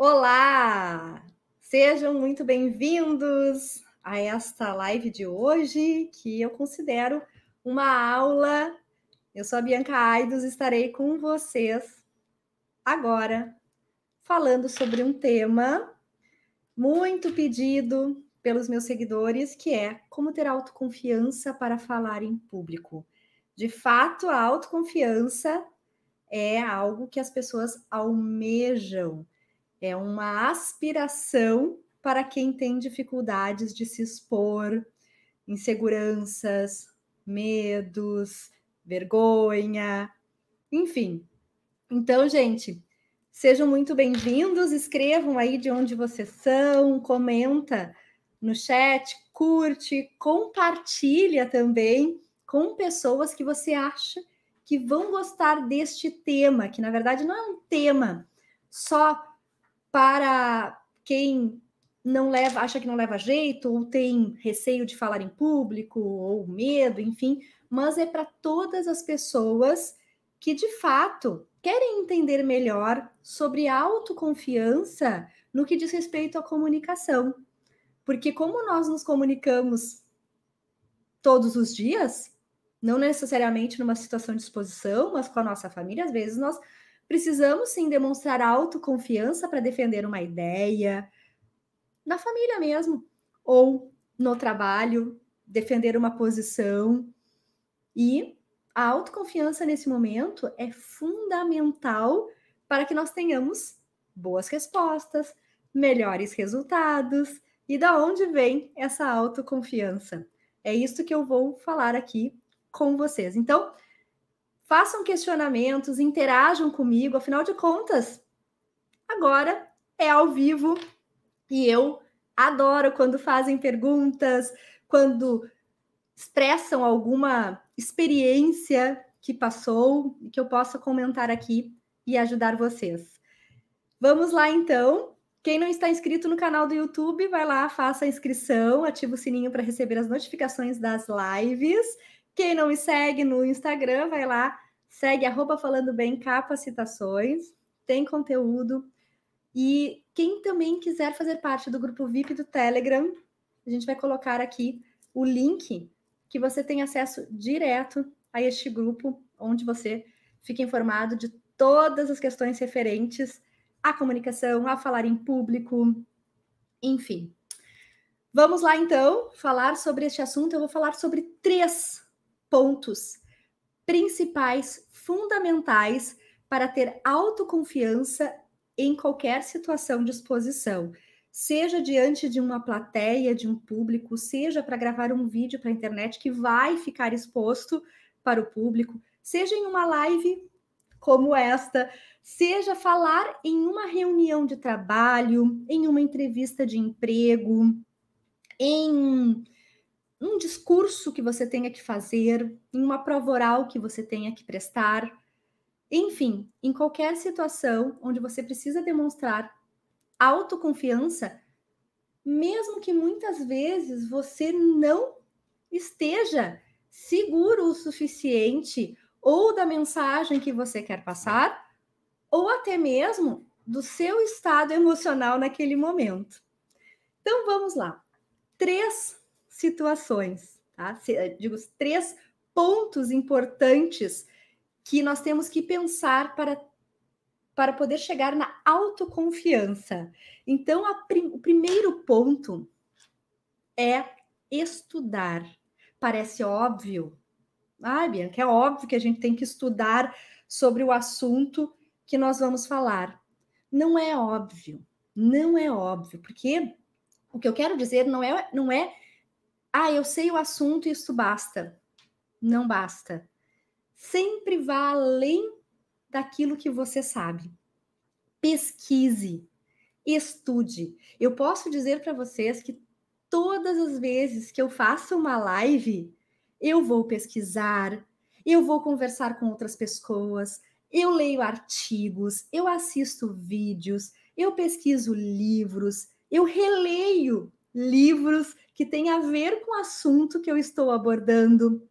Olá! Sejam muito bem-vindos a esta live de hoje, que eu considero uma aula. Eu sou a Bianca Aidos, estarei com vocês agora falando sobre um tema muito pedido pelos meus seguidores, que é como ter autoconfiança para falar em público. De fato, a autoconfiança é algo que as pessoas almejam é uma aspiração para quem tem dificuldades de se expor, inseguranças, medos, vergonha, enfim. Então, gente, sejam muito bem-vindos, escrevam aí de onde vocês são, comenta no chat, curte, compartilha também com pessoas que você acha que vão gostar deste tema, que na verdade não é um tema só para quem não leva, acha que não leva jeito, ou tem receio de falar em público, ou medo, enfim, mas é para todas as pessoas que de fato querem entender melhor sobre autoconfiança no que diz respeito à comunicação. Porque como nós nos comunicamos todos os dias, não necessariamente numa situação de exposição, mas com a nossa família, às vezes nós Precisamos sim demonstrar autoconfiança para defender uma ideia, na família mesmo, ou no trabalho, defender uma posição. E a autoconfiança nesse momento é fundamental para que nós tenhamos boas respostas, melhores resultados. E da onde vem essa autoconfiança? É isso que eu vou falar aqui com vocês. Então, façam questionamentos, interajam comigo, afinal de contas, agora é ao vivo e eu adoro quando fazem perguntas, quando expressam alguma experiência que passou que eu possa comentar aqui e ajudar vocês. Vamos lá então. Quem não está inscrito no canal do YouTube, vai lá, faça a inscrição, ativa o sininho para receber as notificações das lives. Quem não me segue no Instagram, vai lá, segue arroba falando bem capacitações, tem conteúdo. E quem também quiser fazer parte do grupo VIP do Telegram, a gente vai colocar aqui o link que você tem acesso direto a este grupo, onde você fica informado de todas as questões referentes à comunicação, a falar em público, enfim. Vamos lá então falar sobre este assunto. Eu vou falar sobre três pontos principais, fundamentais para ter autoconfiança em qualquer situação de exposição, seja diante de uma plateia, de um público, seja para gravar um vídeo para a internet que vai ficar exposto para o público, seja em uma live como esta, seja falar em uma reunião de trabalho, em uma entrevista de emprego, em um discurso que você tenha que fazer, em uma prova oral que você tenha que prestar, enfim, em qualquer situação onde você precisa demonstrar autoconfiança, mesmo que muitas vezes você não esteja seguro o suficiente ou da mensagem que você quer passar, ou até mesmo do seu estado emocional naquele momento. Então vamos lá. Três situações, tá? Eh, digo, três pontos importantes que nós temos que pensar para, para poder chegar na autoconfiança. Então, prim, o primeiro ponto é estudar. Parece óbvio. Ah, Bianca, é óbvio que a gente tem que estudar sobre o assunto que nós vamos falar. Não é óbvio. Não é óbvio, porque o que eu quero dizer não é, não é ah, eu sei o assunto e isso basta. Não basta. Sempre vá além daquilo que você sabe. Pesquise, estude. Eu posso dizer para vocês que todas as vezes que eu faço uma live, eu vou pesquisar, eu vou conversar com outras pessoas, eu leio artigos, eu assisto vídeos, eu pesquiso livros, eu releio livros que tem a ver com o assunto que eu estou abordando.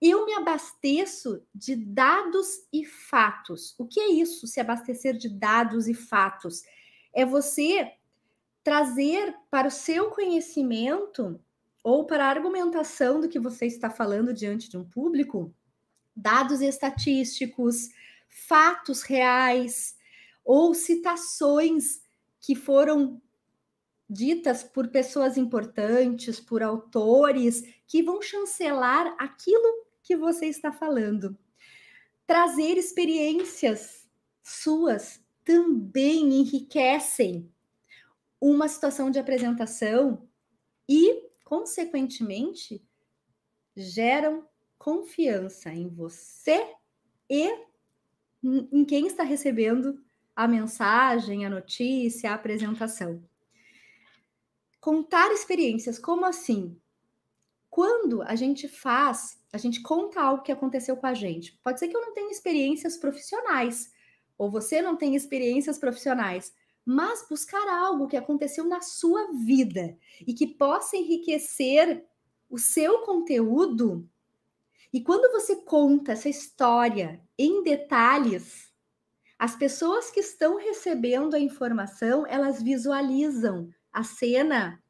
Eu me abasteço de dados e fatos. O que é isso, se abastecer de dados e fatos? é você trazer para o seu conhecimento ou para a argumentação do que você está falando diante de um público dados estatísticos, fatos reais ou citações que foram ditas por pessoas importantes, por autores que vão chancelar aquilo que você está falando. Trazer experiências suas também enriquecem uma situação de apresentação e, consequentemente, geram confiança em você e em quem está recebendo a mensagem, a notícia, a apresentação. Contar experiências, como assim? Quando a gente faz, a gente conta algo que aconteceu com a gente. Pode ser que eu não tenha experiências profissionais, ou você não tenha experiências profissionais, mas buscar algo que aconteceu na sua vida e que possa enriquecer o seu conteúdo. E quando você conta essa história em detalhes, as pessoas que estão recebendo a informação, elas visualizam a cena,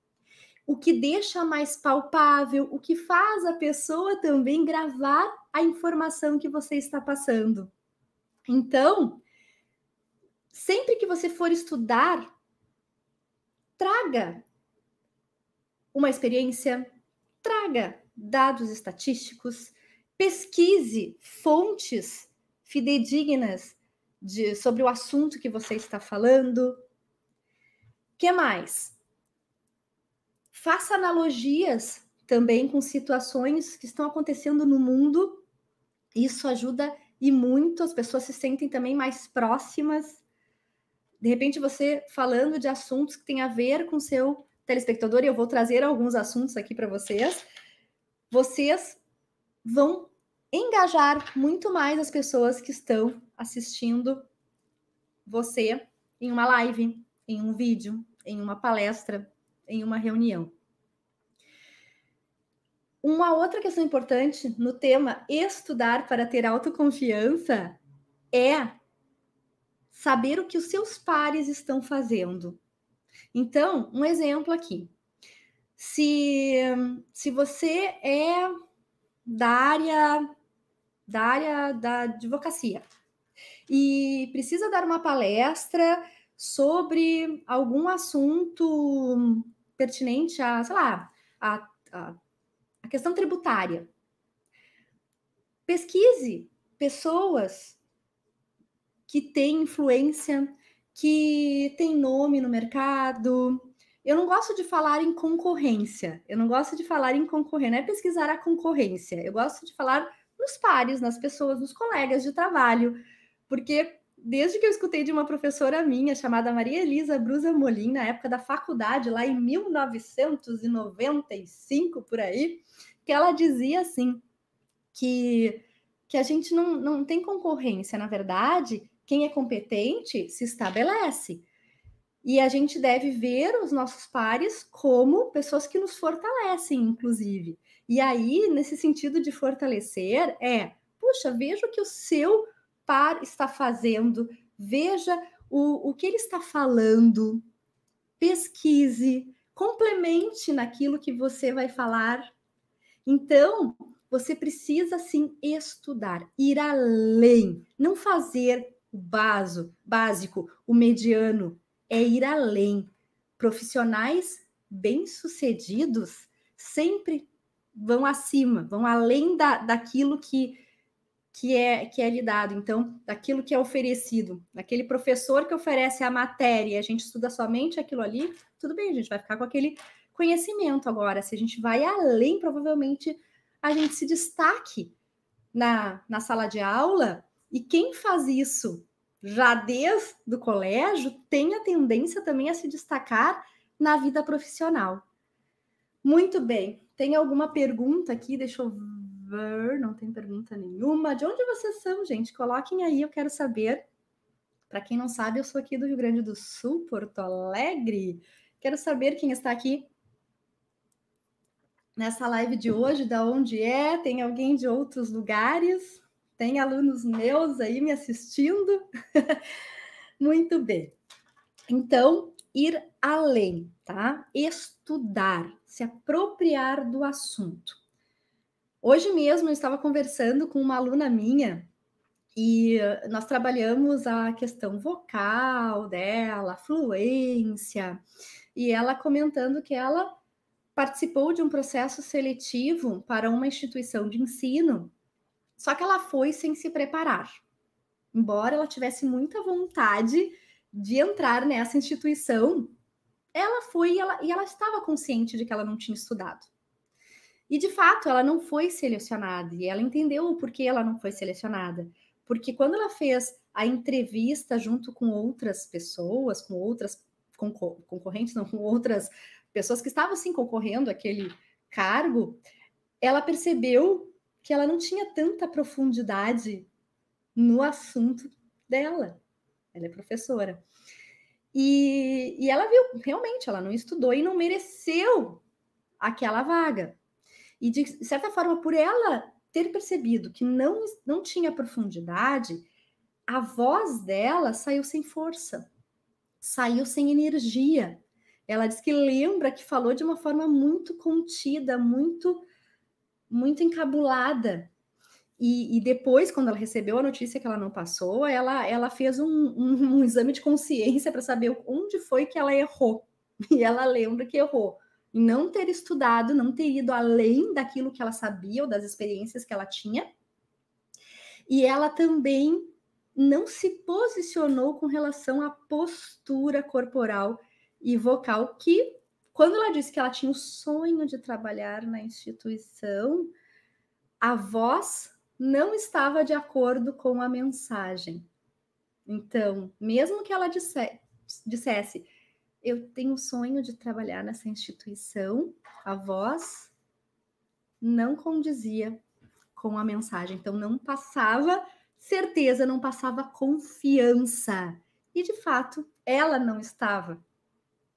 o que deixa mais palpável, o que faz a pessoa também gravar a informação que você está passando. Então, sempre que você for estudar, traga uma experiência, traga dados estatísticos, pesquise fontes fidedignas de, sobre o assunto que você está falando. Que mais? Faça analogias também com situações que estão acontecendo no mundo. Isso ajuda e muito, as pessoas se sentem também mais próximas de repente você falando de assuntos que têm a ver com seu telespectador, e eu vou trazer alguns assuntos aqui para vocês, vocês vão engajar muito mais as pessoas que estão assistindo você em uma live, em um vídeo, em uma palestra, em uma reunião. Uma outra questão importante no tema estudar para ter autoconfiança é saber o que os seus pares estão fazendo. Então, um exemplo aqui. Se, se você é da área da área da advocacia e precisa dar uma palestra sobre algum assunto pertinente a, sei lá, a, a, a questão tributária. Pesquise pessoas que tem influência, que tem nome no mercado. Eu não gosto de falar em concorrência. Eu não gosto de falar em concorrência, não é pesquisar a concorrência. Eu gosto de falar nos pares, nas pessoas, nos colegas de trabalho, porque desde que eu escutei de uma professora minha chamada Maria Elisa Brusa Molim, na época da faculdade, lá em 1995 por aí, que ela dizia assim que que a gente não, não tem concorrência, na verdade, quem é competente se estabelece. E a gente deve ver os nossos pares como pessoas que nos fortalecem, inclusive. E aí, nesse sentido de fortalecer, é, puxa, veja o que o seu par está fazendo, veja o, o que ele está falando, pesquise, complemente naquilo que você vai falar. Então, você precisa sim estudar, ir além, não fazer o baso, básico, o mediano, é ir além. Profissionais bem-sucedidos sempre vão acima, vão além da, daquilo que, que, é, que é lhe dado, então, daquilo que é oferecido. Aquele professor que oferece a matéria, a gente estuda somente aquilo ali, tudo bem, a gente vai ficar com aquele conhecimento agora. Se a gente vai além, provavelmente a gente se destaque na, na sala de aula e quem faz isso já desde o colégio tem a tendência também a se destacar na vida profissional. Muito bem. Tem alguma pergunta aqui? Deixa eu ver. Não tem pergunta nenhuma. De onde vocês são, gente? Coloquem aí, eu quero saber. Para quem não sabe, eu sou aqui do Rio Grande do Sul, Porto Alegre. Quero saber quem está aqui nessa live de hoje, da onde é? Tem alguém de outros lugares? Tem alunos meus aí me assistindo? Muito bem. Então, ir além, tá? Estudar, se apropriar do assunto. Hoje mesmo eu estava conversando com uma aluna minha e nós trabalhamos a questão vocal dela, fluência, e ela comentando que ela participou de um processo seletivo para uma instituição de ensino, só que ela foi sem se preparar. Embora ela tivesse muita vontade de entrar nessa instituição, ela foi e ela, e ela estava consciente de que ela não tinha estudado. E de fato, ela não foi selecionada, e ela entendeu o porquê ela não foi selecionada. Porque quando ela fez a entrevista junto com outras pessoas, com outras concorrentes, não, com outras pessoas que estavam sim concorrendo àquele cargo, ela percebeu que ela não tinha tanta profundidade no assunto dela. Ela é professora. E, e ela viu, realmente, ela não estudou e não mereceu aquela vaga. E de certa forma, por ela ter percebido que não, não tinha profundidade, a voz dela saiu sem força, saiu sem energia. Ela diz que lembra que falou de uma forma muito contida, muito muito encabulada. E, e, depois, quando ela recebeu a notícia que ela não passou, ela, ela fez um, um, um exame de consciência para saber onde foi que ela errou. E ela lembra que errou em não ter estudado, não ter ido além daquilo que ela sabia ou das experiências que ela tinha. E ela também não se posicionou com relação à postura corporal e vocal, que quando ela disse que ela tinha o sonho de trabalhar na instituição, a voz não estava de acordo com a mensagem. Então, mesmo que ela disse, dissesse, eu tenho o sonho de trabalhar nessa instituição, a voz não condizia com a mensagem, então não passava certeza, não passava confiança. E de fato, ela não estava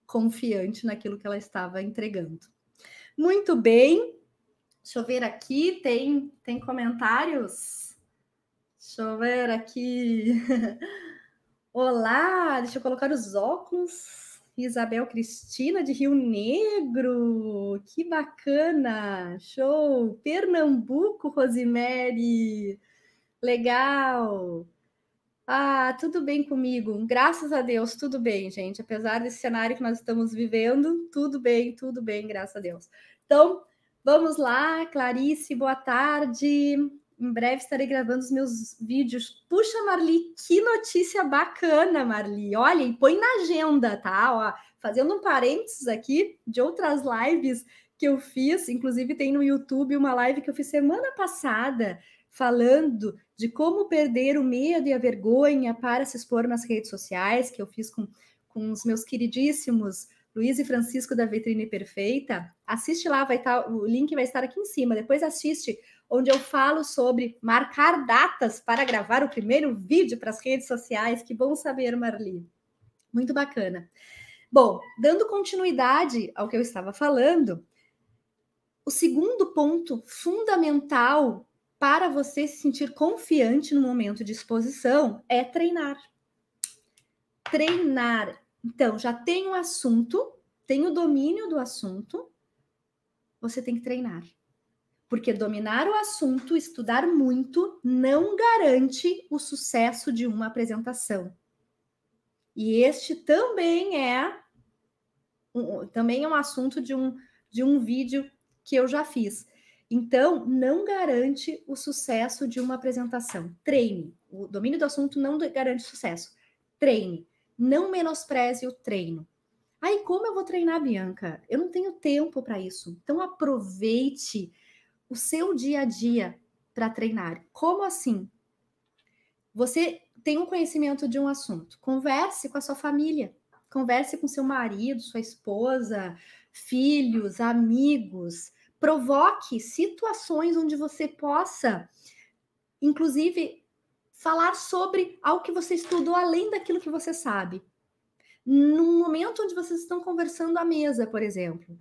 confiante naquilo que ela estava entregando. Muito bem. Deixa eu ver aqui, tem tem comentários? Deixa eu ver aqui. Olá, deixa eu colocar os óculos. Isabel Cristina de Rio Negro, que bacana! Show! Pernambuco, Rosemary, legal! Ah, tudo bem comigo, graças a Deus, tudo bem, gente. Apesar desse cenário que nós estamos vivendo, tudo bem, tudo bem, graças a Deus. Então, vamos lá, Clarice, boa tarde. Em breve estarei gravando os meus vídeos. Puxa, Marli, que notícia bacana, Marli. Olha, e põe na agenda, tá? Ó, fazendo um parênteses aqui de outras lives que eu fiz, inclusive tem no YouTube uma live que eu fiz semana passada falando de como perder o medo e a vergonha para se expor nas redes sociais, que eu fiz com, com os meus queridíssimos Luiz e Francisco da Vitrine Perfeita. Assiste lá, vai estar, o link vai estar aqui em cima. Depois assiste onde eu falo sobre marcar datas para gravar o primeiro vídeo para as redes sociais. Que bom saber, Marli. Muito bacana. Bom, dando continuidade ao que eu estava falando, o segundo ponto fundamental para você se sentir confiante no momento de exposição é treinar. Treinar. Então, já tem o um assunto, tem o domínio do assunto, você tem que treinar. Porque dominar o assunto, estudar muito, não garante o sucesso de uma apresentação. E este também é um, também é um assunto de um, de um vídeo que eu já fiz. Então, não garante o sucesso de uma apresentação. Treine. O domínio do assunto não garante sucesso. Treine. Não menospreze o treino. Aí, como eu vou treinar, Bianca? Eu não tenho tempo para isso. Então, aproveite o seu dia a dia para treinar. Como assim? Você tem um conhecimento de um assunto, converse com a sua família, converse com seu marido, sua esposa, filhos, amigos, provoque situações onde você possa, inclusive, falar sobre algo que você estudou além daquilo que você sabe. Num momento onde vocês estão conversando à mesa, por exemplo.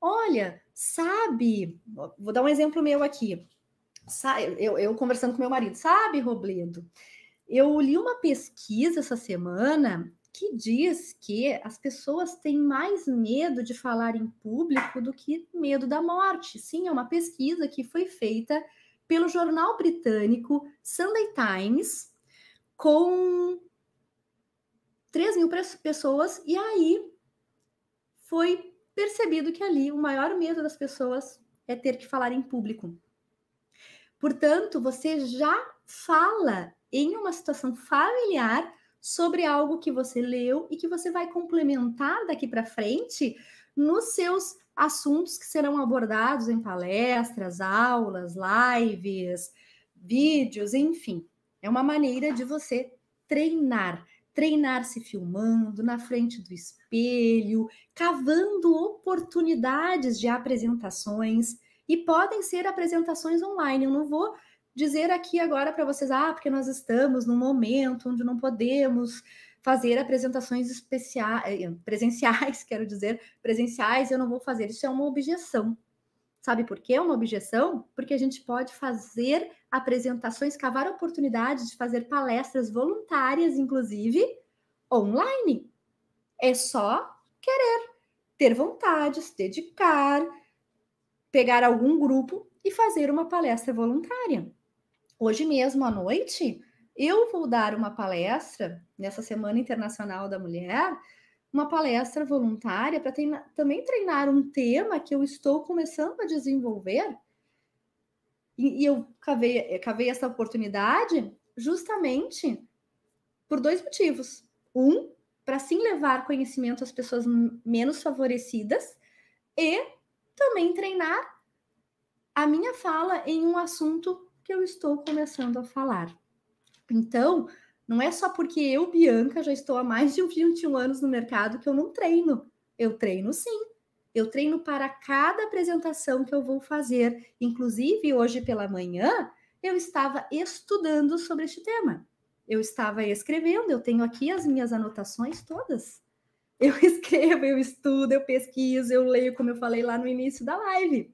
Olha, sabe, vou dar um exemplo meu aqui. Eu, eu conversando com meu marido, sabe, Robledo? Eu li uma pesquisa essa semana que diz que as pessoas têm mais medo de falar em público do que medo da morte. Sim, é uma pesquisa que foi feita pelo jornal britânico Sunday Times com 3 mil pessoas, e aí foi percebido que ali o maior medo das pessoas é ter que falar em público. Portanto, você já fala em uma situação familiar sobre algo que você leu e que você vai complementar daqui para frente nos seus assuntos que serão abordados em palestras, aulas, lives, vídeos, enfim. É uma maneira de você treinar, treinar se filmando na frente do espelho, cavando oportunidades de apresentações e podem ser apresentações online. Eu não vou dizer aqui agora para vocês, ah, porque nós estamos num momento onde não podemos fazer apresentações especiais, eh, presenciais, quero dizer, presenciais, eu não vou fazer. Isso é uma objeção. Sabe por que uma objeção? Porque a gente pode fazer apresentações, cavar oportunidades de fazer palestras voluntárias, inclusive online. É só querer, ter vontade, se dedicar, pegar algum grupo e fazer uma palestra voluntária. Hoje mesmo à noite, eu vou dar uma palestra nessa Semana Internacional da Mulher, uma palestra voluntária para também treinar um tema que eu estou começando a desenvolver. E, e eu cavei, cavei essa oportunidade justamente por dois motivos. Um, para sim levar conhecimento às pessoas menos favorecidas e também treinar a minha fala em um assunto que eu estou começando a falar. Então, não é só porque eu, Bianca, já estou há mais de 21 anos no mercado que eu não treino. Eu treino sim. Eu treino para cada apresentação que eu vou fazer. Inclusive, hoje pela manhã, eu estava estudando sobre este tema. Eu estava escrevendo, eu tenho aqui as minhas anotações todas. Eu escrevo, eu estudo, eu pesquiso, eu leio, como eu falei lá no início da live.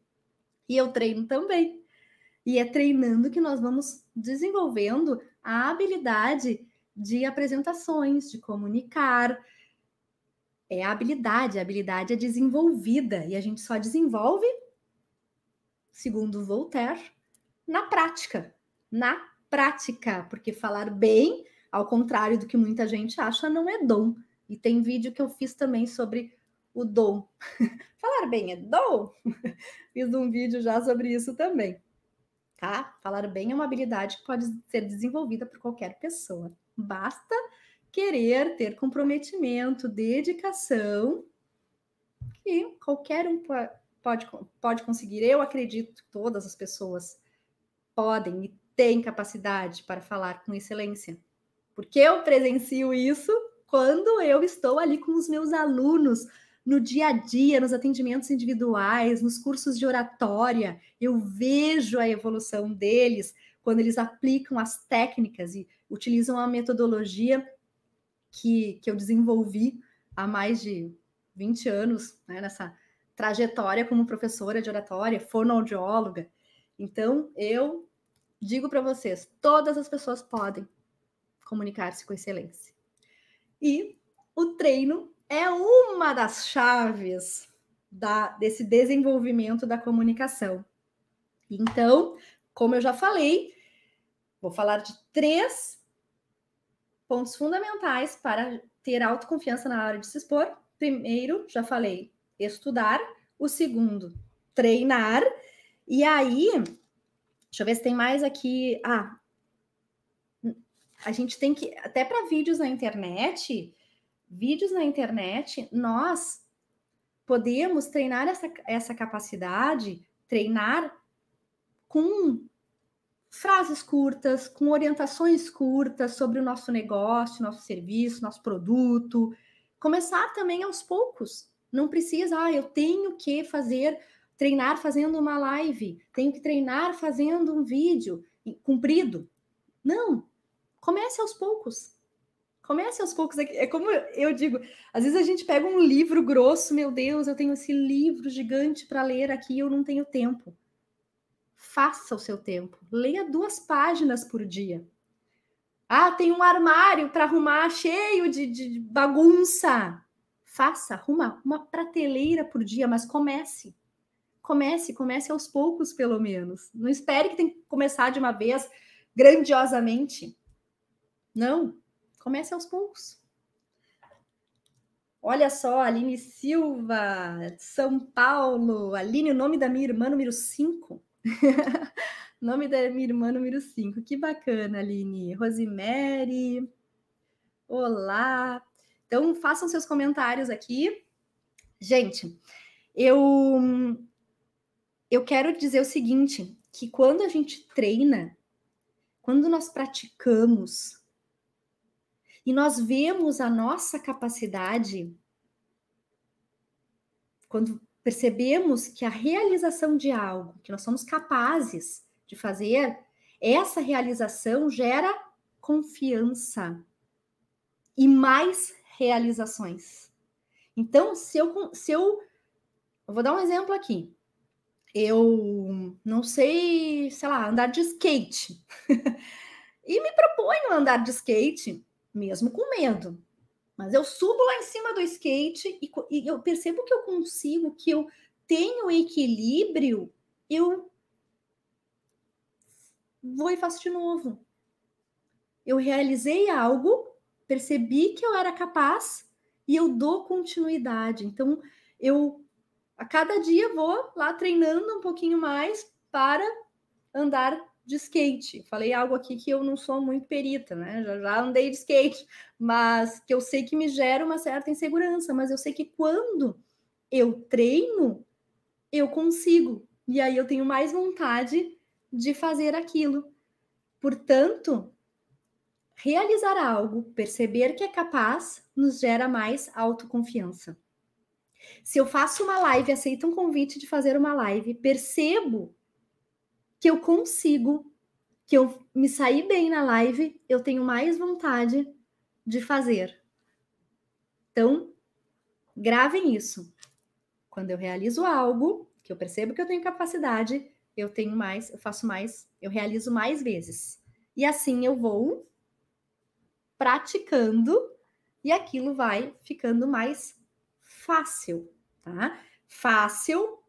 E eu treino também. E é treinando que nós vamos desenvolvendo a habilidade de apresentações, de comunicar. É a habilidade, a habilidade é desenvolvida e a gente só desenvolve, segundo Voltaire, na prática. Na prática, porque falar bem, ao contrário do que muita gente acha, não é dom. E tem vídeo que eu fiz também sobre o dom. falar bem é dom? fiz um vídeo já sobre isso também tá? Falar bem é uma habilidade que pode ser desenvolvida por qualquer pessoa. Basta querer ter comprometimento, dedicação, que qualquer um pode, pode conseguir. Eu acredito que todas as pessoas podem e têm capacidade para falar com excelência. Porque eu presencio isso quando eu estou ali com os meus alunos no dia a dia, nos atendimentos individuais, nos cursos de oratória, eu vejo a evolução deles quando eles aplicam as técnicas e utilizam a metodologia que, que eu desenvolvi há mais de 20 anos, né, nessa trajetória como professora de oratória, fonoaudióloga. Então, eu digo para vocês, todas as pessoas podem comunicar-se com excelência. E o treino é uma das chaves da, desse desenvolvimento da comunicação. Então, como eu já falei, vou falar de três pontos fundamentais para ter autoconfiança na hora de se expor. Primeiro, já falei, estudar. O segundo, treinar. E aí, deixa eu ver se tem mais aqui. Ah, a gente tem que, até para vídeos na internet, vídeos na internet, nós podemos treinar essa, essa capacidade, treinar com frases curtas, com orientações curtas sobre o nosso negócio, nosso serviço, nosso produto. Começar também aos poucos. Não precisa, ah, eu tenho que fazer, treinar fazendo uma live, tenho que treinar fazendo um vídeo comprido. Não. Comece aos poucos. Comece aos poucos. É como eu digo, às vezes a gente pega um livro grosso, meu Deus, eu tenho esse livro gigante para ler aqui, eu não tenho tempo. Faça o seu tempo. Leia duas páginas por dia. Ah, tem um armário para arrumar cheio de, de bagunça. Faça, arruma uma prateleira por dia, mas comece. Comece, comece aos poucos, pelo menos. Não espere que tem que começar de uma vez grandiosamente. Não, comece aos poucos. Olha só, Aline Silva, São Paulo. Aline, o nome da minha irmã número 5. nome da minha irmã número 5. Que bacana, Aline. Rosemary. Olá. Então, façam seus comentários aqui. Gente, eu eu quero dizer o seguinte, que quando a gente treina, quando nós praticamos e nós vemos a nossa capacidade, quando percebemos que a realização de algo que nós somos capazes de fazer, essa realização gera confiança e mais realizações. Então, se eu, se eu, eu vou dar um exemplo aqui eu não sei, sei lá, andar de skate. e me proponho andar de skate, mesmo com medo. Mas eu subo lá em cima do skate e, e eu percebo que eu consigo, que eu tenho equilíbrio, eu vou e faço de novo. Eu realizei algo, percebi que eu era capaz e eu dou continuidade. Então, eu a cada dia vou lá treinando um pouquinho mais para andar de skate. Falei algo aqui que eu não sou muito perita, né? Já, já andei de skate, mas que eu sei que me gera uma certa insegurança, mas eu sei que quando eu treino, eu consigo. E aí eu tenho mais vontade de fazer aquilo. Portanto, realizar algo, perceber que é capaz, nos gera mais autoconfiança. Se eu faço uma live, aceito um convite de fazer uma live, percebo que eu consigo, que eu me saí bem na live, eu tenho mais vontade de fazer. Então, gravem isso. Quando eu realizo algo, que eu percebo que eu tenho capacidade, eu tenho mais, eu faço mais, eu realizo mais vezes. E assim eu vou praticando e aquilo vai ficando mais fácil, tá? Fácil,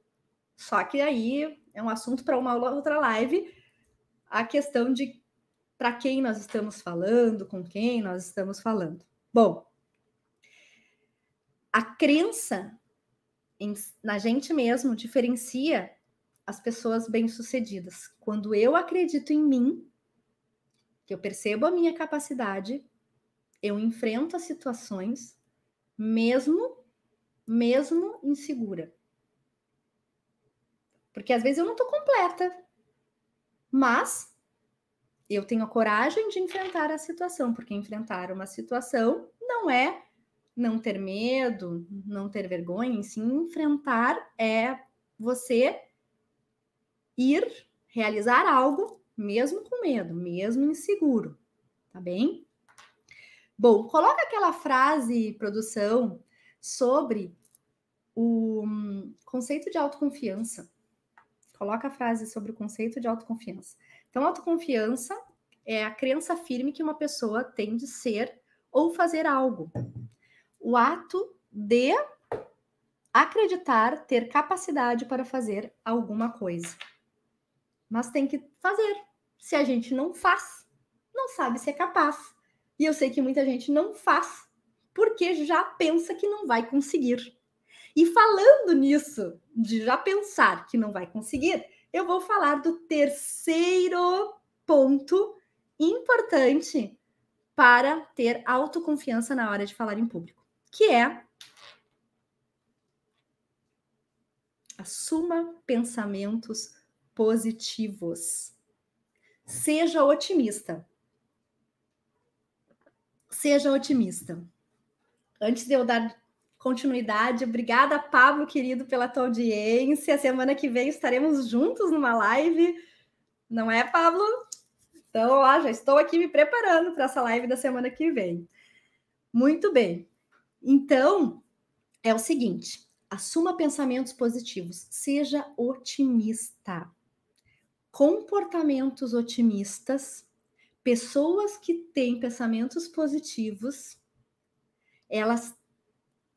só que aí é um assunto para uma outra live, a questão de para quem nós estamos falando, com quem nós estamos falando. Bom, a crença em, na gente mesmo diferencia as pessoas bem-sucedidas. Quando eu acredito em mim, que eu percebo a minha capacidade, eu enfrento as situações, mesmo mesmo insegura. Porque às vezes eu não estou completa, mas eu tenho a coragem de enfrentar a situação, porque enfrentar uma situação não é não ter medo, não ter vergonha, sim enfrentar é você ir realizar algo mesmo com medo, mesmo inseguro, tá bem? Bom, coloca aquela frase, produção, sobre o hum, conceito de autoconfiança. Coloca a frase sobre o conceito de autoconfiança. Então, autoconfiança é a crença firme que uma pessoa tem de ser ou fazer algo. O ato de acreditar ter capacidade para fazer alguma coisa. Mas tem que fazer. Se a gente não faz, não sabe se é capaz. E eu sei que muita gente não faz porque já pensa que não vai conseguir. E falando nisso, de já pensar que não vai conseguir, eu vou falar do terceiro ponto importante para ter autoconfiança na hora de falar em público, que é assuma pensamentos positivos. Seja otimista. Seja otimista. Antes de eu dar continuidade. Obrigada, Pablo, querido, pela tua audiência. Semana que vem estaremos juntos numa live. Não é, Pablo? Então, ó, já estou aqui me preparando para essa live da semana que vem. Muito bem. Então, é o seguinte: assuma pensamentos positivos, seja otimista. Comportamentos otimistas pessoas que têm pensamentos positivos, elas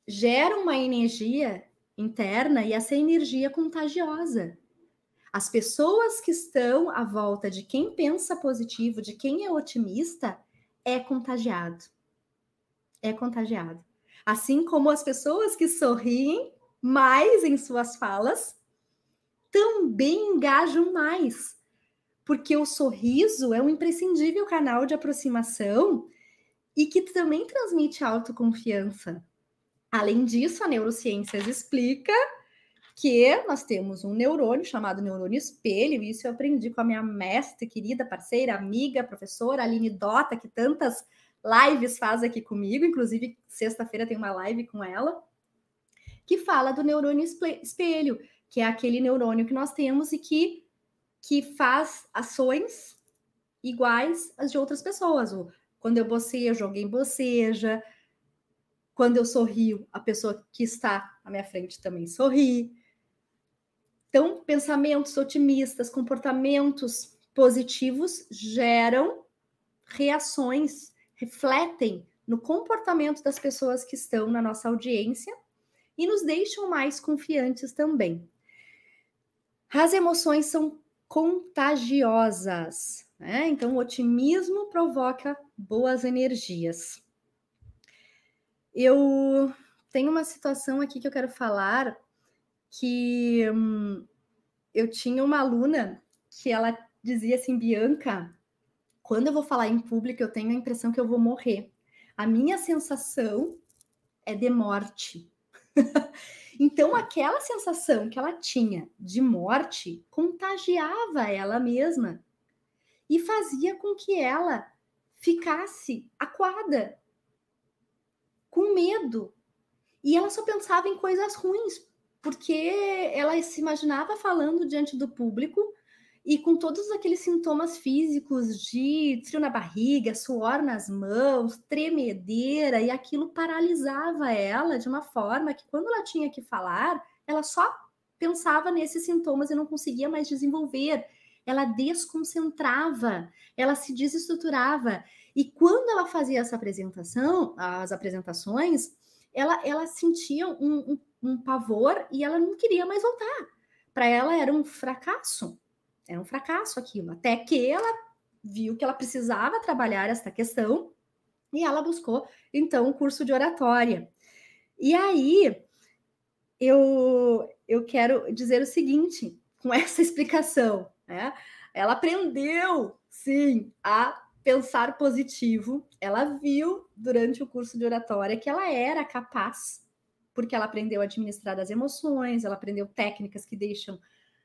geram uma energia interna e essa energia contagiosa. As pessoas que estão à volta de quem pensa positivo, de quem é otimista, é contagiado. É contagiado. Assim como as pessoas que sorriem mais em suas falas também engajam mais. Porque o sorriso é um imprescindível canal de aproximação e que também transmite autoconfiança. Além disso, a neurociências explica que nós temos um neurônio chamado neurônio espelho, e isso eu aprendi com a minha mestre, querida parceira, amiga, professora Aline Dota, que tantas lives faz aqui comigo, inclusive sexta-feira tem uma live com ela, que fala do neurônio espelho, que é aquele neurônio que nós temos e que, que faz ações iguais às de outras pessoas. Quando eu bocejo, alguém boceja. Quando eu sorrio, a pessoa que está à minha frente também sorri. Então, pensamentos otimistas, comportamentos positivos geram reações, refletem no comportamento das pessoas que estão na nossa audiência e nos deixam mais confiantes também. As emoções são contagiosas, né? Então, o otimismo provoca boas energias. Eu tenho uma situação aqui que eu quero falar que hum, eu tinha uma aluna que ela dizia assim, Bianca, quando eu vou falar em público, eu tenho a impressão que eu vou morrer. A minha sensação é de morte. então, aquela sensação que ela tinha de morte contagiava ela mesma e fazia com que ela ficasse acuada, com medo. E ela só pensava em coisas ruins, porque ela se imaginava falando diante do público e com todos aqueles sintomas físicos de frio na barriga, suor nas mãos, tremedeira, e aquilo paralisava ela de uma forma que quando ela tinha que falar, ela só pensava nesses sintomas e não conseguia mais desenvolver. Ela desconcentrava, ela se desestruturava. E quando ela fazia essa apresentação, as apresentações, ela, ela sentia um, um um pavor e ela não queria mais voltar. Para ela era um fracasso, era um fracasso aquilo, até que ela viu que ela precisava trabalhar esta questão e ela buscou então um curso de oratória. E aí eu eu quero dizer o seguinte, com essa explicação, né? Ela aprendeu sim a pensar positivo. Ela viu durante o curso de oratória que ela era capaz porque ela aprendeu a administrar as emoções, ela aprendeu técnicas que deixam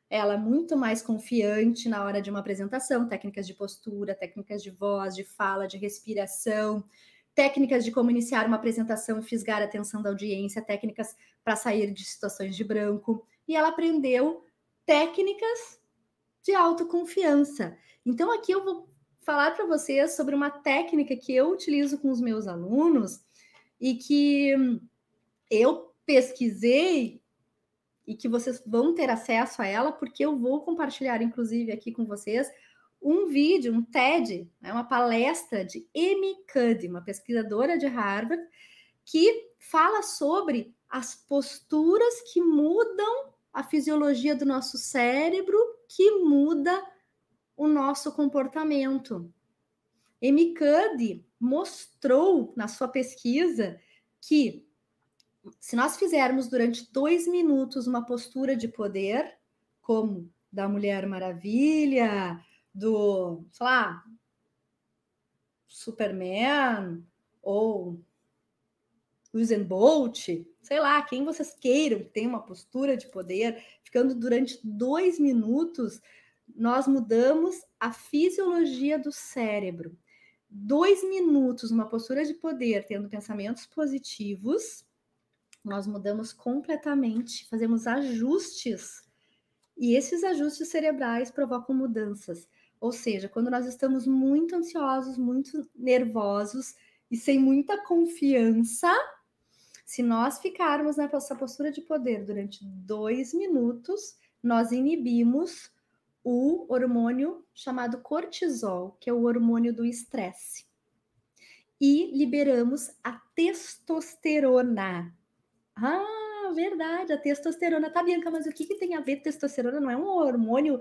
ela muito mais confiante na hora de uma apresentação, técnicas de postura, técnicas de voz, de fala, de respiração, técnicas de como iniciar uma apresentação e fisgar a atenção da audiência, técnicas para sair de situações de branco. E ela aprendeu técnicas de autoconfiança. Então, aqui eu vou falar para vocês sobre uma técnica que eu utilizo com os meus alunos e que eu pesquisei e que vocês vão ter acesso a ela, porque eu vou compartilhar, inclusive, aqui com vocês, um vídeo, um TED, né, uma palestra de Amy Cuddy, uma pesquisadora de Harvard, que fala sobre as posturas que mudam a fisiologia do nosso cérebro, que muda o nosso comportamento. Amy Cuddy mostrou na sua pesquisa que se nós fizermos durante dois minutos uma postura de poder, como da Mulher Maravilha, do, sei lá, Superman, ou Usain Bolt, sei lá, quem vocês queiram que tenha uma postura de poder, ficando durante dois minutos, nós mudamos a fisiologia do cérebro. Dois minutos, uma postura de poder, tendo pensamentos positivos, nós mudamos completamente, fazemos ajustes, e esses ajustes cerebrais provocam mudanças. Ou seja, quando nós estamos muito ansiosos, muito nervosos e sem muita confiança, se nós ficarmos nessa postura de poder durante dois minutos, nós inibimos o hormônio chamado cortisol, que é o hormônio do estresse. E liberamos a testosterona. Ah, verdade, a testosterona. Tá, Bianca, mas o que, que tem a ver testosterona? Não é um hormônio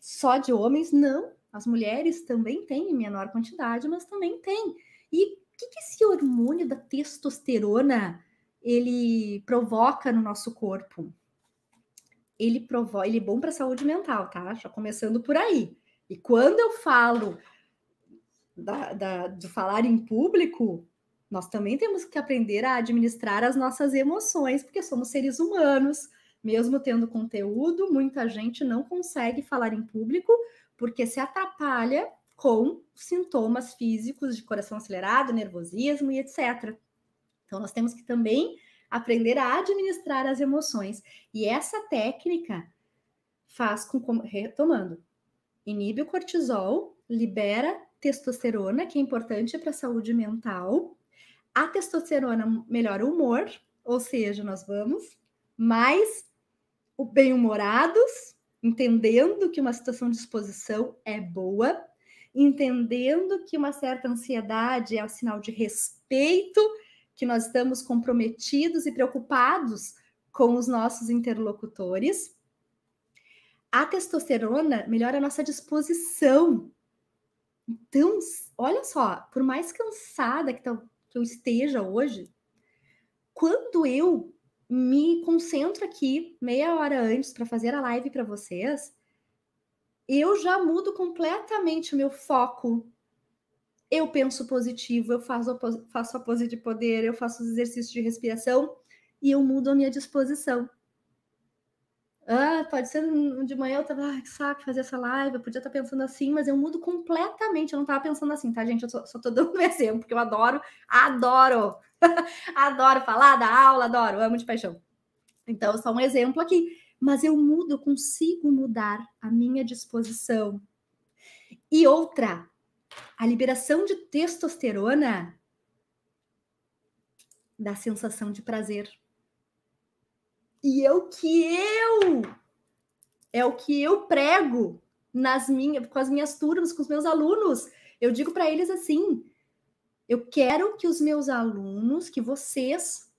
só de homens? Não. As mulheres também têm em menor quantidade, mas também tem. E o que, que esse hormônio da testosterona ele provoca no nosso corpo? Ele provoca, ele é bom para a saúde mental, tá? Já começando por aí. E quando eu falo da, da, de falar em público, nós também temos que aprender a administrar as nossas emoções, porque somos seres humanos. Mesmo tendo conteúdo, muita gente não consegue falar em público porque se atrapalha com sintomas físicos de coração acelerado, nervosismo e etc. Então, nós temos que também aprender a administrar as emoções. E essa técnica faz com, retomando, inibe o cortisol, libera testosterona, que é importante para a saúde mental. A testosterona melhora o humor, ou seja, nós vamos mais bem-humorados, entendendo que uma situação de exposição é boa, entendendo que uma certa ansiedade é um sinal de respeito, que nós estamos comprometidos e preocupados com os nossos interlocutores. A testosterona melhora a nossa disposição. Então, olha só, por mais cansada que eu esteja hoje, quando eu me concentro aqui meia hora antes para fazer a live para vocês, eu já mudo completamente o meu foco. Eu penso positivo, eu faço a, faço a pose de poder, eu faço os exercícios de respiração e eu mudo a minha disposição. Ah, pode ser de manhã eu tava, ah, que saco fazer essa live, eu podia estar pensando assim, mas eu mudo completamente, eu não tava pensando assim, tá, gente? Eu só, só tô dando um exemplo, porque eu adoro, adoro Adoro falar da aula, adoro, amo de paixão. Então, só um exemplo aqui. Mas eu mudo, eu consigo mudar a minha disposição. E outra, a liberação de testosterona dá sensação de prazer. E é o que eu é o que eu prego nas minhas com as minhas turmas, com os meus alunos. Eu digo para eles assim: eu quero que os meus alunos, que vocês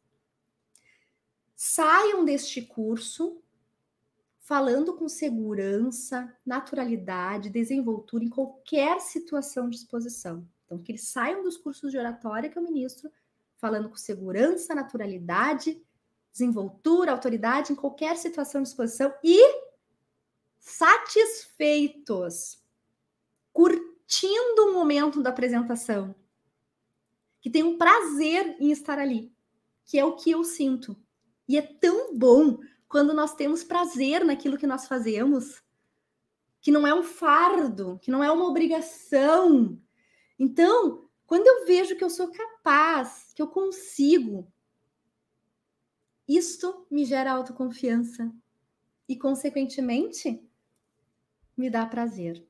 saiam deste curso falando com segurança, naturalidade, desenvoltura em qualquer situação de exposição. Então, que eles saiam dos cursos de oratória que eu ministro falando com segurança, naturalidade, desenvoltura, autoridade em qualquer situação de exposição e satisfeitos, curtindo o momento da apresentação que tem um prazer em estar ali, que é o que eu sinto. E é tão bom quando nós temos prazer naquilo que nós fazemos, que não é um fardo, que não é uma obrigação. Então, quando eu vejo que eu sou capaz, que eu consigo, isto me gera autoconfiança e, consequentemente, me dá prazer.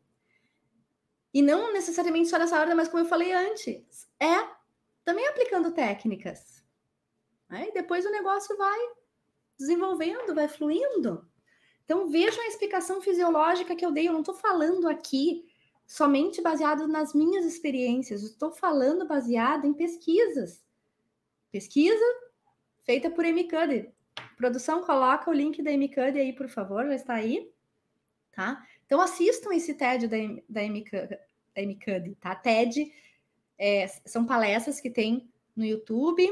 E não necessariamente só nessa ordem, mas como eu falei antes, é também aplicando técnicas. Aí depois o negócio vai desenvolvendo, vai fluindo. Então vejam a explicação fisiológica que eu dei. Eu não estou falando aqui somente baseado nas minhas experiências, estou falando baseado em pesquisas. Pesquisa feita por MCUD. Produção, coloca o link da MCUD aí, por favor, já está aí. Tá? Então assistam esse TED da, da, MCUD, tá? TED é, são palestras que tem no YouTube.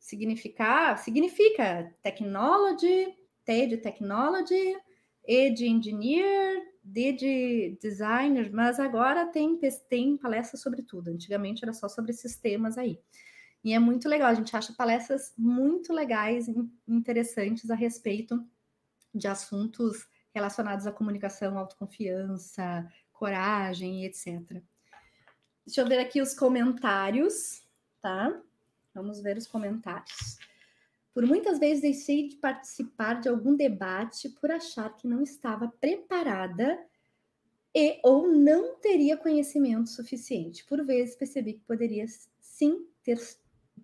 Significar, significa technology, T de technology, E de engineer, D de designer, mas agora tem, tem palestra sobre tudo. Antigamente era só sobre sistemas aí. E é muito legal, a gente acha palestras muito legais e interessantes a respeito de assuntos relacionados à comunicação, autoconfiança, coragem, etc. Deixa eu ver aqui os comentários, tá? Vamos ver os comentários. Por muitas vezes deixei de participar de algum debate por achar que não estava preparada e ou não teria conhecimento suficiente. Por vezes percebi que poderia sim ter,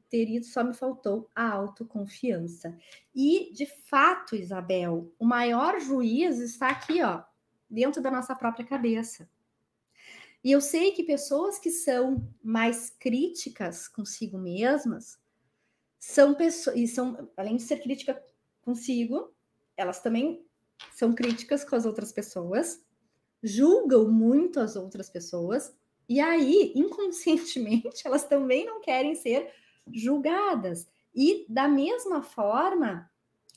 ter ido, só me faltou a autoconfiança. E, de fato, Isabel, o maior juiz está aqui, ó, dentro da nossa própria cabeça. E eu sei que pessoas que são mais críticas consigo mesmas são pessoas, e são, além de ser crítica consigo, elas também são críticas com as outras pessoas, julgam muito as outras pessoas, e aí, inconscientemente, elas também não querem ser julgadas. E da mesma forma,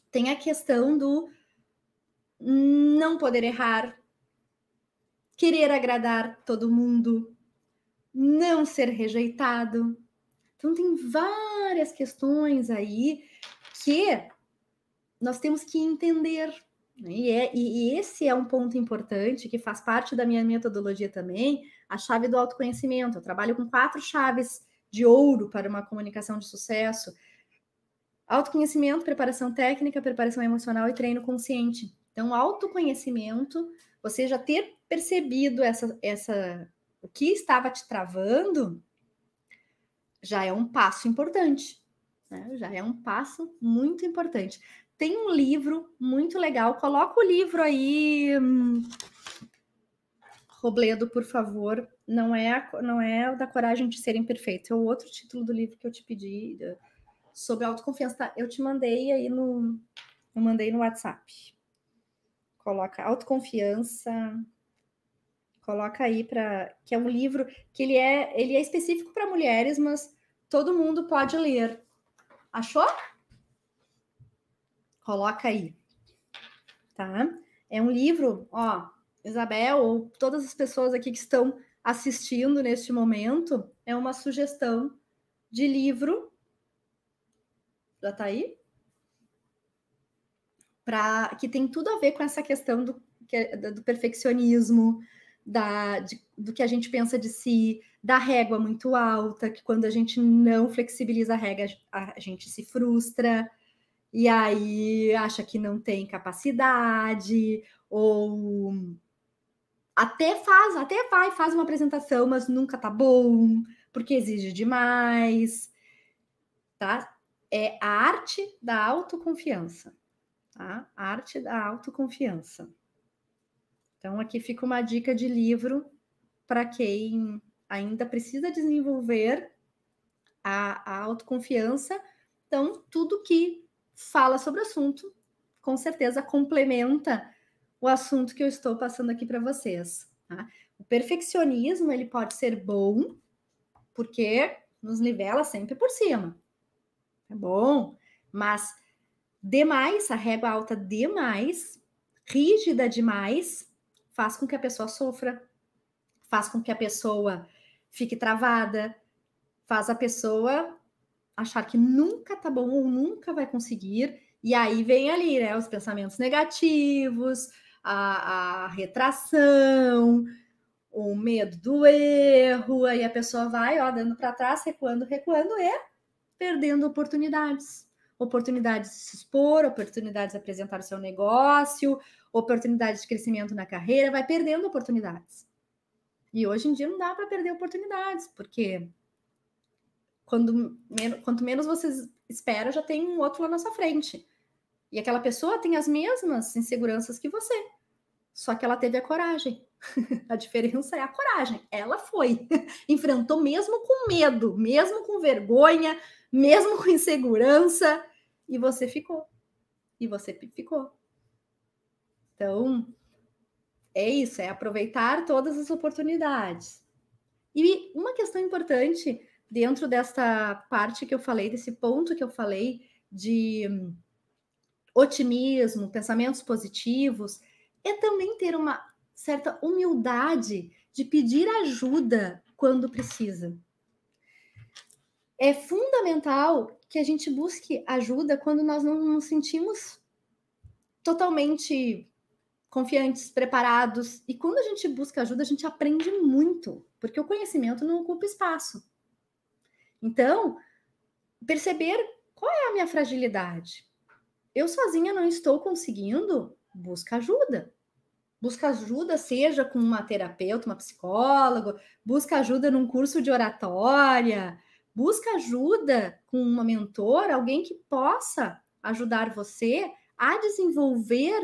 tem a questão do não poder errar, querer agradar todo mundo, não ser rejeitado. Então, tem várias questões aí que nós temos que entender. Né? E, é, e, e esse é um ponto importante que faz parte da minha metodologia também, a chave do autoconhecimento. Eu trabalho com quatro chaves de ouro para uma comunicação de sucesso Autoconhecimento, preparação técnica, preparação emocional e treino consciente. Então, autoconhecimento, você já ter percebido essa, essa, o que estava te travando, já é um passo importante. Né? Já é um passo muito importante. Tem um livro muito legal, coloca o livro aí, hum, Robledo, por favor. Não é, a, não é o da coragem de ser imperfeito, é o outro título do livro que eu te pedi sobre autoconfiança. Tá? Eu te mandei aí no. Eu mandei no WhatsApp. Coloca autoconfiança. Coloca aí para que é um livro que ele é ele é específico para mulheres, mas todo mundo pode ler. Achou? Coloca aí. Tá? É um livro, ó, Isabel ou todas as pessoas aqui que estão assistindo neste momento, é uma sugestão de livro já tá aí? Pra, que tem tudo a ver com essa questão do, do perfeccionismo, da, de, do que a gente pensa de si, da régua muito alta, que quando a gente não flexibiliza a régua, a gente se frustra, e aí acha que não tem capacidade, ou até faz, até vai, faz uma apresentação, mas nunca tá bom, porque exige demais, tá? é a arte da autoconfiança. Tá? A arte da autoconfiança. Então, aqui fica uma dica de livro para quem ainda precisa desenvolver a, a, autoconfiança. Então, tudo que fala sobre o assunto, com certeza complementa o assunto que eu estou passando aqui para vocês. Tá? O perfeccionismo ele pode ser bom, porque nos nivela sempre por cima é bom, mas demais, a régua alta demais, rígida demais, faz com que a pessoa sofra, faz com que a pessoa fique travada, faz a pessoa achar que nunca tá bom ou nunca vai conseguir, e aí vem ali, né, os pensamentos negativos, a, a retração, o medo do erro, aí a pessoa vai, ó, dando para trás, recuando, recuando, e perdendo oportunidades. Oportunidades de se expor, oportunidades de apresentar o seu negócio, oportunidades de crescimento na carreira, vai perdendo oportunidades. E hoje em dia não dá para perder oportunidades, porque quando, quanto menos você espera, já tem um outro lá na sua frente. E aquela pessoa tem as mesmas inseguranças que você, só que ela teve a coragem. a diferença é a coragem. Ela foi, enfrentou mesmo com medo, mesmo com vergonha, mesmo com insegurança, e você ficou. E você ficou. Então, é isso, é aproveitar todas as oportunidades. E uma questão importante dentro desta parte que eu falei, desse ponto que eu falei de otimismo, pensamentos positivos, é também ter uma certa humildade de pedir ajuda quando precisa é fundamental que a gente busque ajuda quando nós não nos sentimos totalmente confiantes, preparados. E quando a gente busca ajuda, a gente aprende muito, porque o conhecimento não ocupa espaço. Então, perceber qual é a minha fragilidade. Eu sozinha não estou conseguindo, busca ajuda. Busca ajuda, seja com uma terapeuta, uma psicóloga, busca ajuda num curso de oratória, Busca ajuda com uma mentora, alguém que possa ajudar você a desenvolver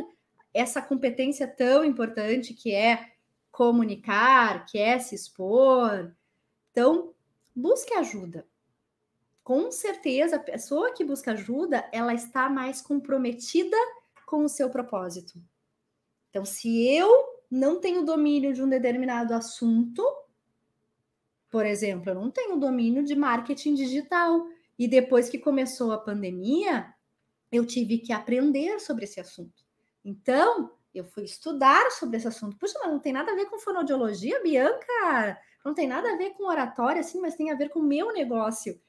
essa competência tão importante que é comunicar, que é se expor. Então, busque ajuda. Com certeza, a pessoa que busca ajuda, ela está mais comprometida com o seu propósito. Então, se eu não tenho domínio de um determinado assunto, por exemplo, eu não tenho domínio de marketing digital, e depois que começou a pandemia, eu tive que aprender sobre esse assunto. Então, eu fui estudar sobre esse assunto. Puxa, mas não tem nada a ver com fonoaudiologia, Bianca? Não tem nada a ver com oratória, assim, mas tem a ver com o meu negócio.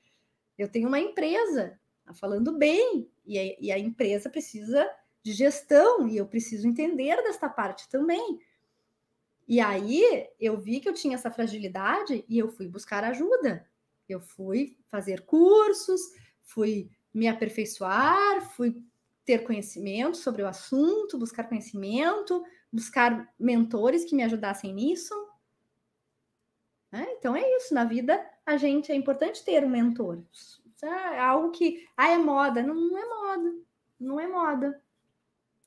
Eu tenho uma empresa, tá falando bem, e a, e a empresa precisa de gestão, e eu preciso entender desta parte também. E aí eu vi que eu tinha essa fragilidade e eu fui buscar ajuda. Eu fui fazer cursos, fui me aperfeiçoar, fui ter conhecimento sobre o assunto, buscar conhecimento, buscar mentores que me ajudassem nisso. É, então é isso, na vida a gente é importante ter um mentor. É algo que, ah, é moda. Não, não é moda, não é moda.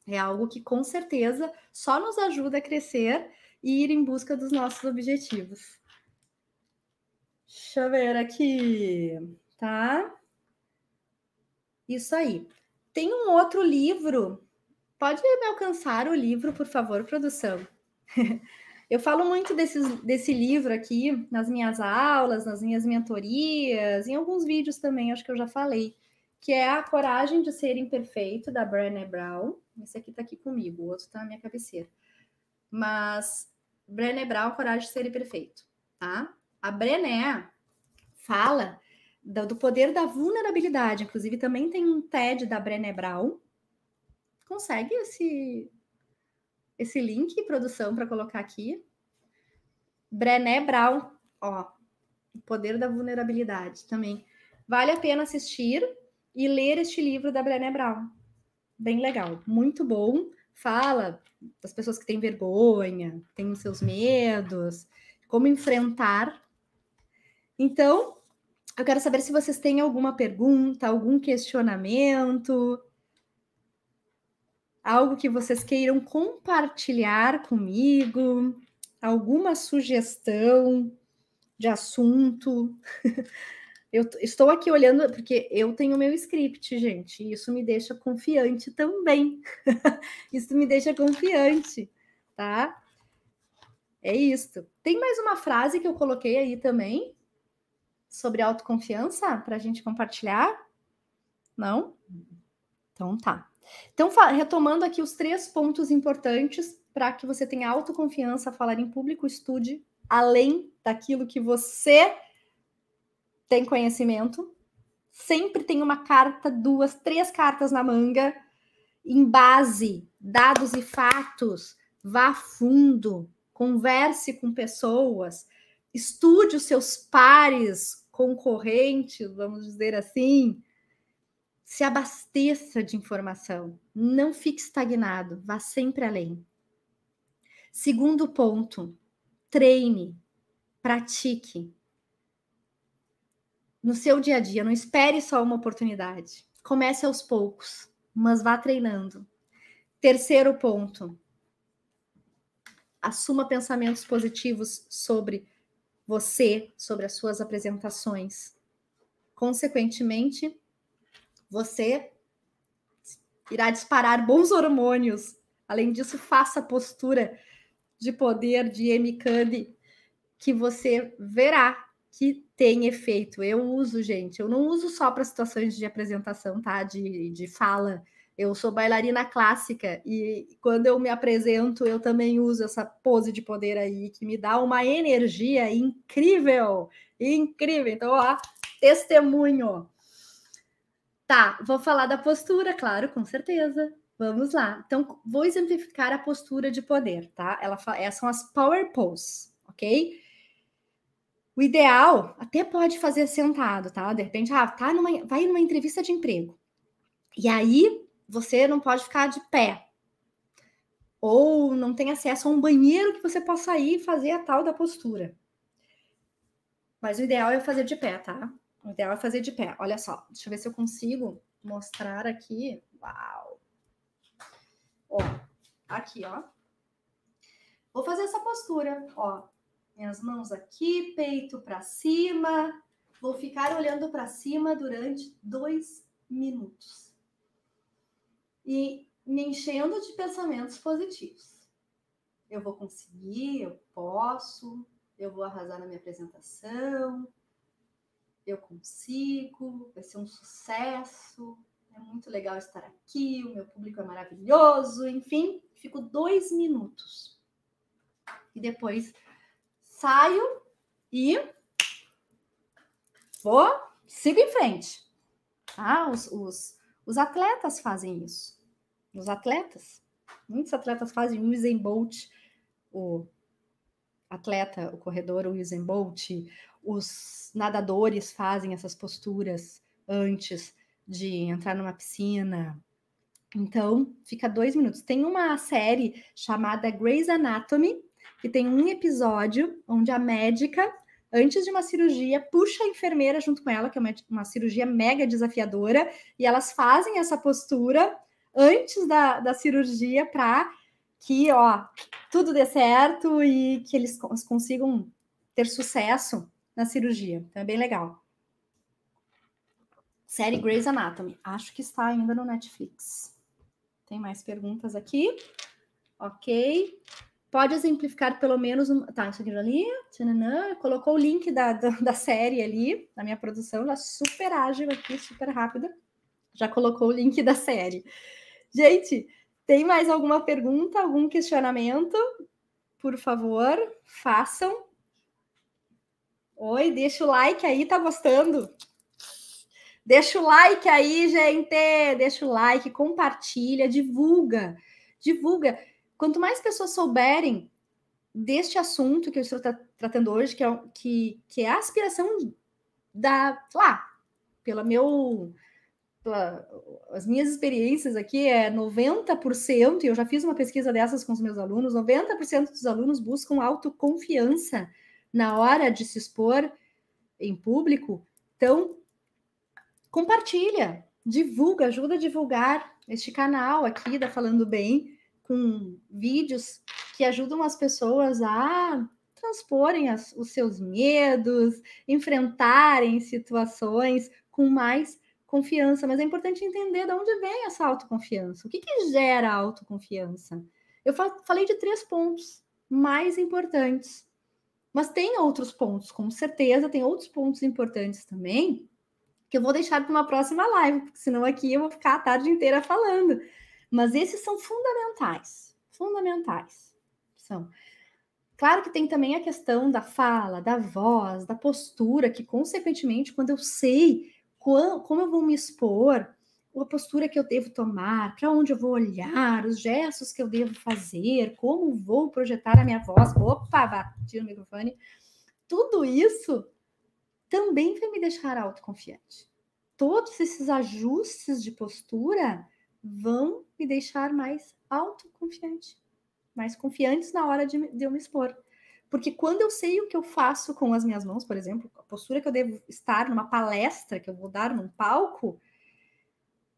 É algo que com certeza só nos ajuda a crescer e ir em busca dos nossos objetivos. Deixa eu ver aqui, tá? Isso aí. Tem um outro livro. Pode me alcançar o livro, por favor, produção. Eu falo muito desse desse livro aqui nas minhas aulas, nas minhas mentorias, em alguns vídeos também, acho que eu já falei, que é A Coragem de Ser Imperfeito, da Brené Brown. Esse aqui tá aqui comigo, o outro tá na minha cabeceira. Mas Brené Brown, Coragem de Ser Imperfeito, tá? A Brené fala do, do, poder da vulnerabilidade. Inclusive, também tem um TED da Brené Brown. Consegue esse, esse link, produção, para colocar aqui? Brené Brown, ó, o poder da vulnerabilidade também. Vale a pena assistir e ler este livro da Brené Brown. Bem legal, muito bom. Fala das pessoas que têm vergonha, têm os seus medos, como enfrentar então, eu quero saber se vocês têm alguma pergunta, algum questionamento, algo que vocês queiram compartilhar comigo, alguma sugestão de assunto. Eu estou aqui olhando, porque eu tenho meu script, gente, e isso me deixa confiante também. isso me deixa confiante, tá? É isso. Tem mais uma frase que eu coloquei aí também, sobre autoconfiança para a gente compartilhar? Não? Então tá. Então, retomando aqui os três pontos importantes para que você tenha autoconfiança, falar em público, estude além daquilo que você tem conhecimento. Sempre tem uma carta, duas, três cartas na manga, em base, dados e fatos. Vá fundo, converse com pessoas, estude os seus pares concorrentes, vamos dizer assim, se abasteça de informação, não fique estagnado, vá sempre além. Segundo ponto, treine, pratique. No seu dia a dia, não espere só uma oportunidade. Comece aos poucos, mas vá treinando. Terceiro ponto, assuma pensamentos positivos sobre você sobre as suas apresentações. Consequentemente, você irá disparar bons hormônios. Além disso, faça a postura de poder de M. que você verá que tem efeito. Eu uso, gente, eu não uso só para situações de apresentação, tá? De, de fala eu sou bailarina clássica e quando eu me apresento, eu também uso essa pose de poder aí que me dá uma energia incrível, incrível. Então, ó, testemunho. Tá, vou falar da postura, claro, com certeza. Vamos lá. Então, vou exemplificar a postura de poder, tá? Ela, essas são as power poses, ok? O ideal, até pode fazer sentado, tá? De repente, ah, tá numa, vai numa entrevista de emprego. E aí, você não pode ficar de pé. Ou não tem acesso a um banheiro que você possa ir e fazer a tal da postura. Mas o ideal é fazer de pé, tá? O ideal é fazer de pé. Olha só, deixa eu ver se eu consigo mostrar aqui. Uau! Ó, Aqui, ó. Vou fazer essa postura, ó. Minhas mãos aqui, peito para cima. Vou ficar olhando para cima durante dois minutos. E me enchendo de pensamentos positivos. Eu vou conseguir, eu posso, eu vou arrasar na minha apresentação, eu consigo, vai ser um sucesso, é muito legal estar aqui, o meu público é maravilhoso, enfim, fico dois minutos. E depois saio e vou, sigo em frente. Ah, os, os, os atletas fazem isso. Os atletas, muitos atletas fazem o Usain Bolt, o atleta, o corredor, o Usain Bolt, os nadadores fazem essas posturas antes de entrar numa piscina. Então, fica dois minutos. Tem uma série chamada Grey's Anatomy, que tem um episódio onde a médica, antes de uma cirurgia, puxa a enfermeira junto com ela, que é uma, uma cirurgia mega desafiadora, e elas fazem essa postura antes da, da cirurgia para que, ó, tudo dê certo e que eles consigam ter sucesso na cirurgia. Então é bem legal. Série Grey's Anatomy. Acho que está ainda no Netflix. Tem mais perguntas aqui? Ok. Pode exemplificar pelo menos. Um... Tá, isso aqui ali. Tchananã. Colocou o link da, da, da série ali, na minha produção. Ela é super ágil aqui, super rápida. Já colocou o link da série. Gente, tem mais alguma pergunta, algum questionamento? Por favor, façam. Oi, deixa o like aí, tá gostando? Deixa o like aí, gente. Deixa o like, compartilha, divulga. Divulga. Quanto mais pessoas souberem deste assunto que eu estou tra tratando hoje, que é, que, que é a aspiração da, lá, pela meu as minhas experiências aqui é 90%, e eu já fiz uma pesquisa dessas com os meus alunos, 90% dos alunos buscam autoconfiança na hora de se expor em público. Então, compartilha, divulga, ajuda a divulgar este canal aqui da Falando Bem, com vídeos que ajudam as pessoas a transporem as, os seus medos, enfrentarem situações com mais confiança, mas é importante entender de onde vem essa autoconfiança. O que, que gera autoconfiança? Eu falei de três pontos mais importantes, mas tem outros pontos, com certeza, tem outros pontos importantes também, que eu vou deixar para uma próxima live, porque senão aqui eu vou ficar a tarde inteira falando. Mas esses são fundamentais, fundamentais. São. Claro que tem também a questão da fala, da voz, da postura, que consequentemente, quando eu sei como eu vou me expor, a postura que eu devo tomar, para onde eu vou olhar, os gestos que eu devo fazer, como vou projetar a minha voz. Opa, bati no microfone. Tudo isso também vai me deixar autoconfiante. Todos esses ajustes de postura vão me deixar mais autoconfiante, mais confiantes na hora de, de eu me expor. Porque quando eu sei o que eu faço com as minhas mãos, por exemplo, a postura que eu devo estar numa palestra que eu vou dar num palco,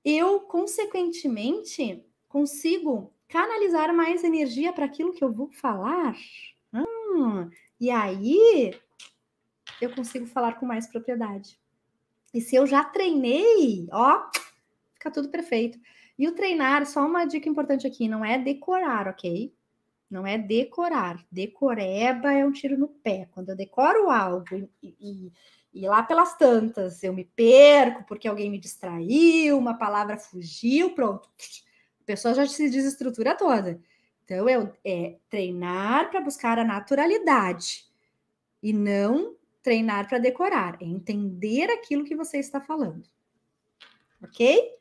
eu, consequentemente, consigo canalizar mais energia para aquilo que eu vou falar. Hum, e aí eu consigo falar com mais propriedade. E se eu já treinei, ó, fica tudo perfeito. E o treinar, só uma dica importante aqui, não é decorar, ok? Não é decorar. Decoreba é um tiro no pé. Quando eu decoro algo e, e, e lá pelas tantas eu me perco porque alguém me distraiu, uma palavra fugiu, pronto. A pessoa já se desestrutura toda. Então, é, é treinar para buscar a naturalidade e não treinar para decorar. É entender aquilo que você está falando. Ok?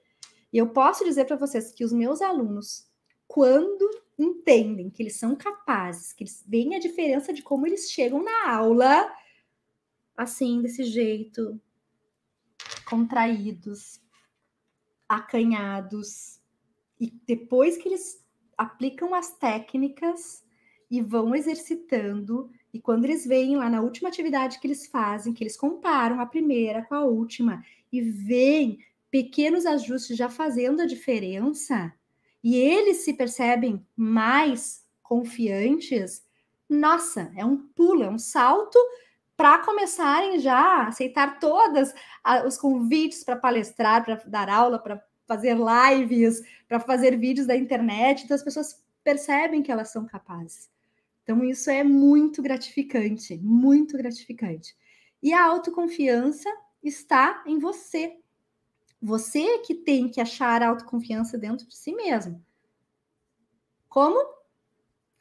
E eu posso dizer para vocês que os meus alunos, quando entendem que eles são capazes, que eles veem a diferença de como eles chegam na aula, assim, desse jeito, contraídos, acanhados, e depois que eles aplicam as técnicas e vão exercitando, e quando eles veem lá na última atividade que eles fazem, que eles comparam a primeira com a última e veem pequenos ajustes já fazendo a diferença, e eles se percebem mais confiantes, nossa, é um pulo, é um salto para começarem já a aceitar todas os convites para palestrar, para dar aula, para fazer lives, para fazer vídeos da internet. Então as pessoas percebem que elas são capazes. Então isso é muito gratificante, muito gratificante. E a autoconfiança está em você. Você que tem que achar autoconfiança dentro de si mesmo. Como?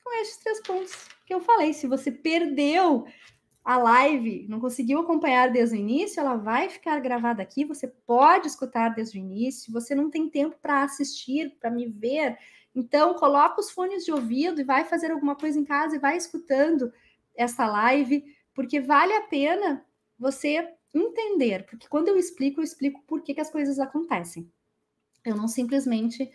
Com esses três pontos que eu falei. Se você perdeu a live, não conseguiu acompanhar desde o início, ela vai ficar gravada aqui. Você pode escutar desde o início. Você não tem tempo para assistir, para me ver. Então, coloca os fones de ouvido e vai fazer alguma coisa em casa e vai escutando essa live, porque vale a pena você entender, porque quando eu explico, eu explico por que, que as coisas acontecem. Eu não simplesmente.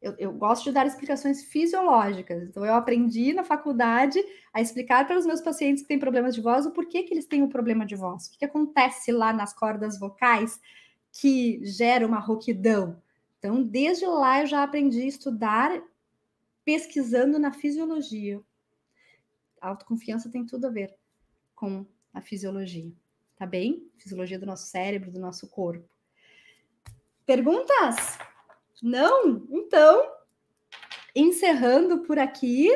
Eu, eu, gosto de dar explicações fisiológicas. Então, eu aprendi na faculdade a explicar para os meus pacientes que têm problemas de voz o porquê que eles têm o um problema de voz. O que, que acontece lá nas cordas vocais que gera uma rouquidão. Então, desde lá eu já aprendi a estudar pesquisando na fisiologia. A autoconfiança tem tudo a ver com a fisiologia tá bem? Fisiologia do nosso cérebro, do nosso corpo. Perguntas? Não? Então, encerrando por aqui,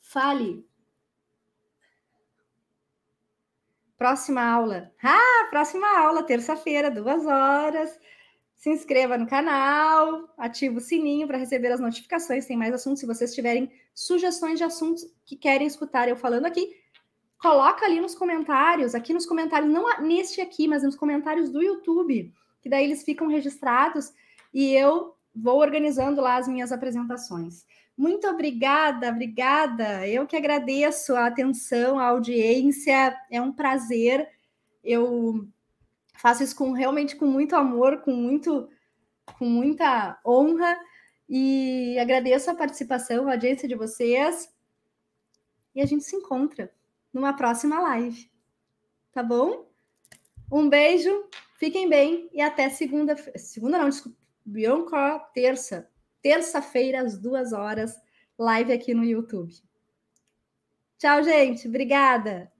fale. Próxima aula. Ah, próxima aula, terça-feira, duas horas. Se inscreva no canal, ative o sininho para receber as notificações. Tem mais assuntos. Se vocês tiverem sugestões de assuntos que querem escutar eu falando aqui, coloca ali nos comentários, aqui nos comentários, não neste aqui, mas nos comentários do YouTube, que daí eles ficam registrados e eu vou organizando lá as minhas apresentações. Muito obrigada, obrigada. Eu que agradeço a atenção, a audiência. É um prazer. Eu faço isso com realmente com muito amor, com muito com muita honra e agradeço a participação, a audiência de vocês. E a gente se encontra numa próxima live. Tá bom? Um beijo, fiquem bem e até segunda. Segunda não, desculpa. Bianca, terça. Terça-feira, às duas horas, live aqui no YouTube. Tchau, gente. Obrigada.